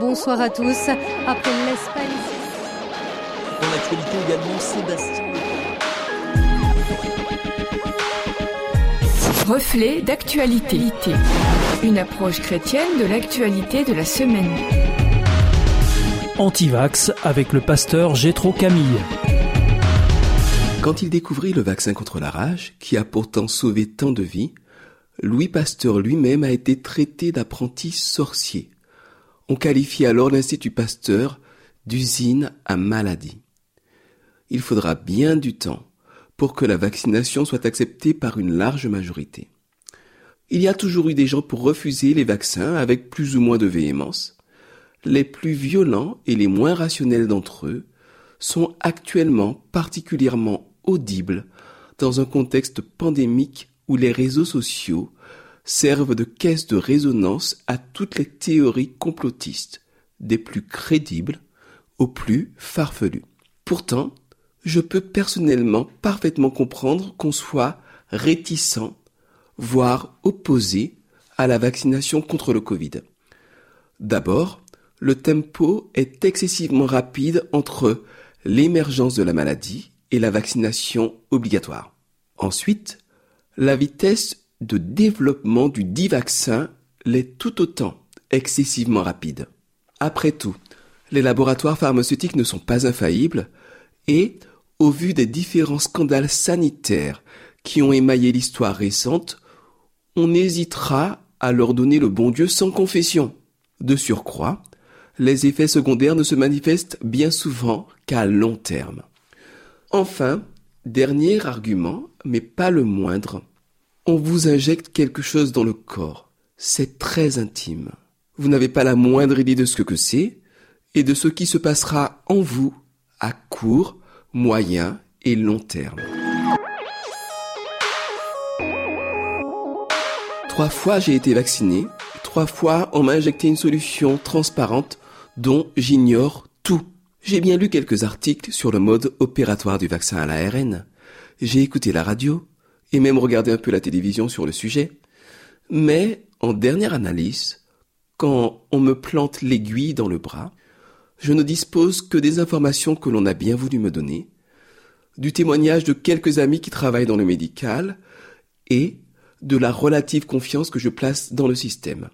Bonsoir à tous. Après l'Espagne. Dans l'actualité également, Sébastien. Reflet d'actualité. Une approche chrétienne de l'actualité de la semaine. Antivax avec le pasteur Gétro Camille. Quand il découvrit le vaccin contre la rage, qui a pourtant sauvé tant de vies, Louis Pasteur lui-même a été traité d'apprenti sorcier. On qualifie alors l'Institut Pasteur d'usine à maladie. Il faudra bien du temps pour que la vaccination soit acceptée par une large majorité. Il y a toujours eu des gens pour refuser les vaccins avec plus ou moins de véhémence. Les plus violents et les moins rationnels d'entre eux sont actuellement particulièrement audibles dans un contexte pandémique où les réseaux sociaux servent de caisse de résonance à toutes les théories complotistes, des plus crédibles aux plus farfelues. Pourtant, je peux personnellement parfaitement comprendre qu'on soit réticent, voire opposé à la vaccination contre le Covid. D'abord, le tempo est excessivement rapide entre l'émergence de la maladie et la vaccination obligatoire. Ensuite, la vitesse de développement du dit vaccin l'est tout autant excessivement rapide. Après tout, les laboratoires pharmaceutiques ne sont pas infaillibles et, au vu des différents scandales sanitaires qui ont émaillé l'histoire récente, on hésitera à leur donner le bon Dieu sans confession. De surcroît, les effets secondaires ne se manifestent bien souvent qu'à long terme. Enfin, dernier argument, mais pas le moindre, on vous injecte quelque chose dans le corps. C'est très intime. Vous n'avez pas la moindre idée de ce que c'est et de ce qui se passera en vous à court, moyen et long terme. Trois fois j'ai été vacciné, trois fois on m'a injecté une solution transparente dont j'ignore tout. J'ai bien lu quelques articles sur le mode opératoire du vaccin à l'ARN. J'ai écouté la radio et même regardé un peu la télévision sur le sujet. Mais en dernière analyse, quand on me plante l'aiguille dans le bras, je ne dispose que des informations que l'on a bien voulu me donner, du témoignage de quelques amis qui travaillent dans le médical et de la relative confiance que je place dans le système.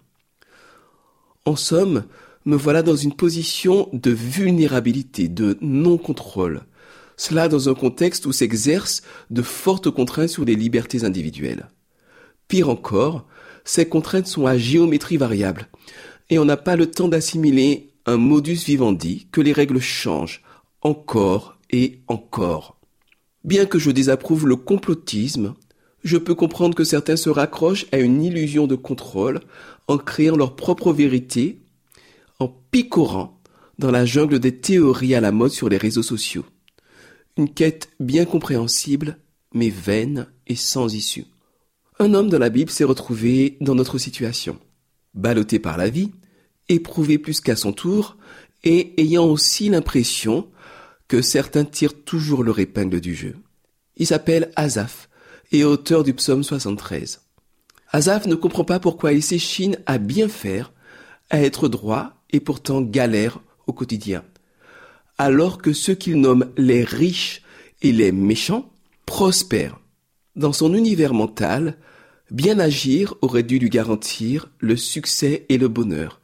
En somme, me voilà dans une position de vulnérabilité, de non-contrôle. Cela dans un contexte où s'exercent de fortes contraintes sur les libertés individuelles. Pire encore, ces contraintes sont à géométrie variable, et on n'a pas le temps d'assimiler un modus vivendi que les règles changent encore et encore. Bien que je désapprouve le complotisme, je peux comprendre que certains se raccrochent à une illusion de contrôle en créant leur propre vérité en picorant dans la jungle des théories à la mode sur les réseaux sociaux. Une quête bien compréhensible, mais vaine et sans issue. Un homme de la Bible s'est retrouvé dans notre situation. Ballotté par la vie, éprouvé plus qu'à son tour, et ayant aussi l'impression que certains tirent toujours leur épingle du jeu. Il s'appelle Azaph, et auteur du psaume 73. Azaph ne comprend pas pourquoi il s'échine à bien faire, à être droit et pourtant galère au quotidien. Alors que ceux qu'il nomme les riches et les méchants prospèrent. Dans son univers mental, bien agir aurait dû lui garantir le succès et le bonheur.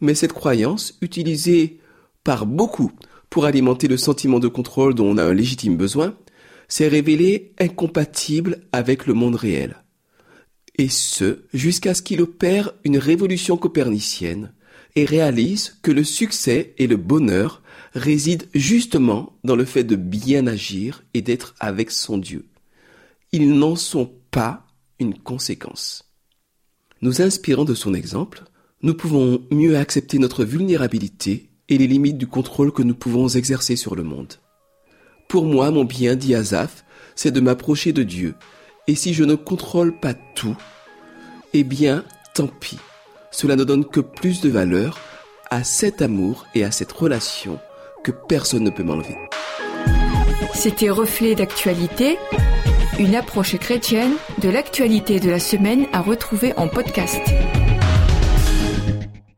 Mais cette croyance, utilisée par beaucoup pour alimenter le sentiment de contrôle dont on a un légitime besoin, s'est révélée incompatible avec le monde réel. Et ce, jusqu'à ce qu'il opère une révolution copernicienne et réalise que le succès et le bonheur résident justement dans le fait de bien agir et d'être avec son Dieu. Ils n'en sont pas une conséquence. Nous inspirant de son exemple, nous pouvons mieux accepter notre vulnérabilité et les limites du contrôle que nous pouvons exercer sur le monde. Pour moi, mon bien, dit Azaph, c'est de m'approcher de Dieu. Et si je ne contrôle pas tout, eh bien, tant pis cela ne donne que plus de valeur à cet amour et à cette relation que personne ne peut m'enlever. C'était Reflet d'actualité, une approche chrétienne de l'actualité de la semaine à retrouver en podcast.